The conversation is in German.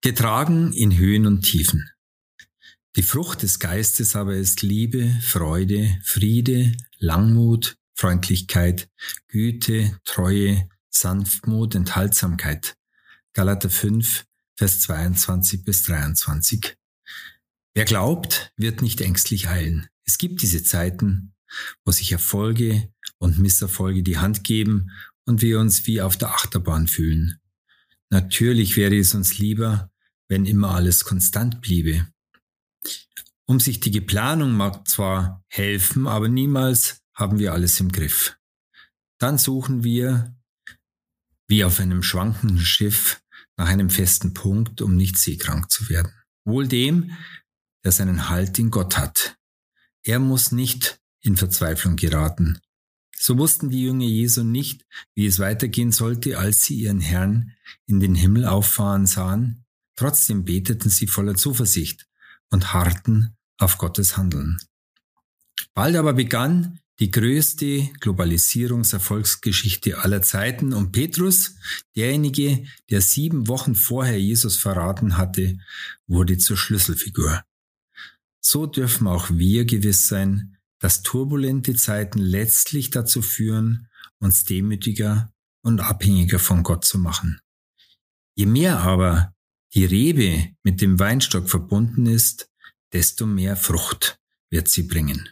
getragen in Höhen und Tiefen. Die Frucht des Geistes aber ist Liebe, Freude, Friede, Langmut, Freundlichkeit, Güte, Treue, Sanftmut, Enthaltsamkeit. Galater 5, Vers 22 bis 23. Wer glaubt, wird nicht ängstlich eilen. Es gibt diese Zeiten, wo sich Erfolge und Misserfolge die Hand geben und wir uns wie auf der Achterbahn fühlen. Natürlich wäre es uns lieber, wenn immer alles konstant bliebe. Umsichtige Planung mag zwar helfen, aber niemals haben wir alles im Griff. Dann suchen wir, wie auf einem schwankenden Schiff, nach einem festen Punkt, um nicht seekrank zu werden. Wohl dem, der seinen Halt in Gott hat. Er muss nicht in Verzweiflung geraten. So wussten die Jünger Jesu nicht, wie es weitergehen sollte, als sie ihren Herrn in den Himmel auffahren sahen. Trotzdem beteten sie voller Zuversicht und harrten auf Gottes Handeln. Bald aber begann die größte Globalisierungserfolgsgeschichte aller Zeiten und Petrus, derjenige, der sieben Wochen vorher Jesus verraten hatte, wurde zur Schlüsselfigur. So dürfen auch wir gewiss sein, dass turbulente Zeiten letztlich dazu führen, uns demütiger und abhängiger von Gott zu machen. Je mehr aber die Rebe mit dem Weinstock verbunden ist, desto mehr Frucht wird sie bringen.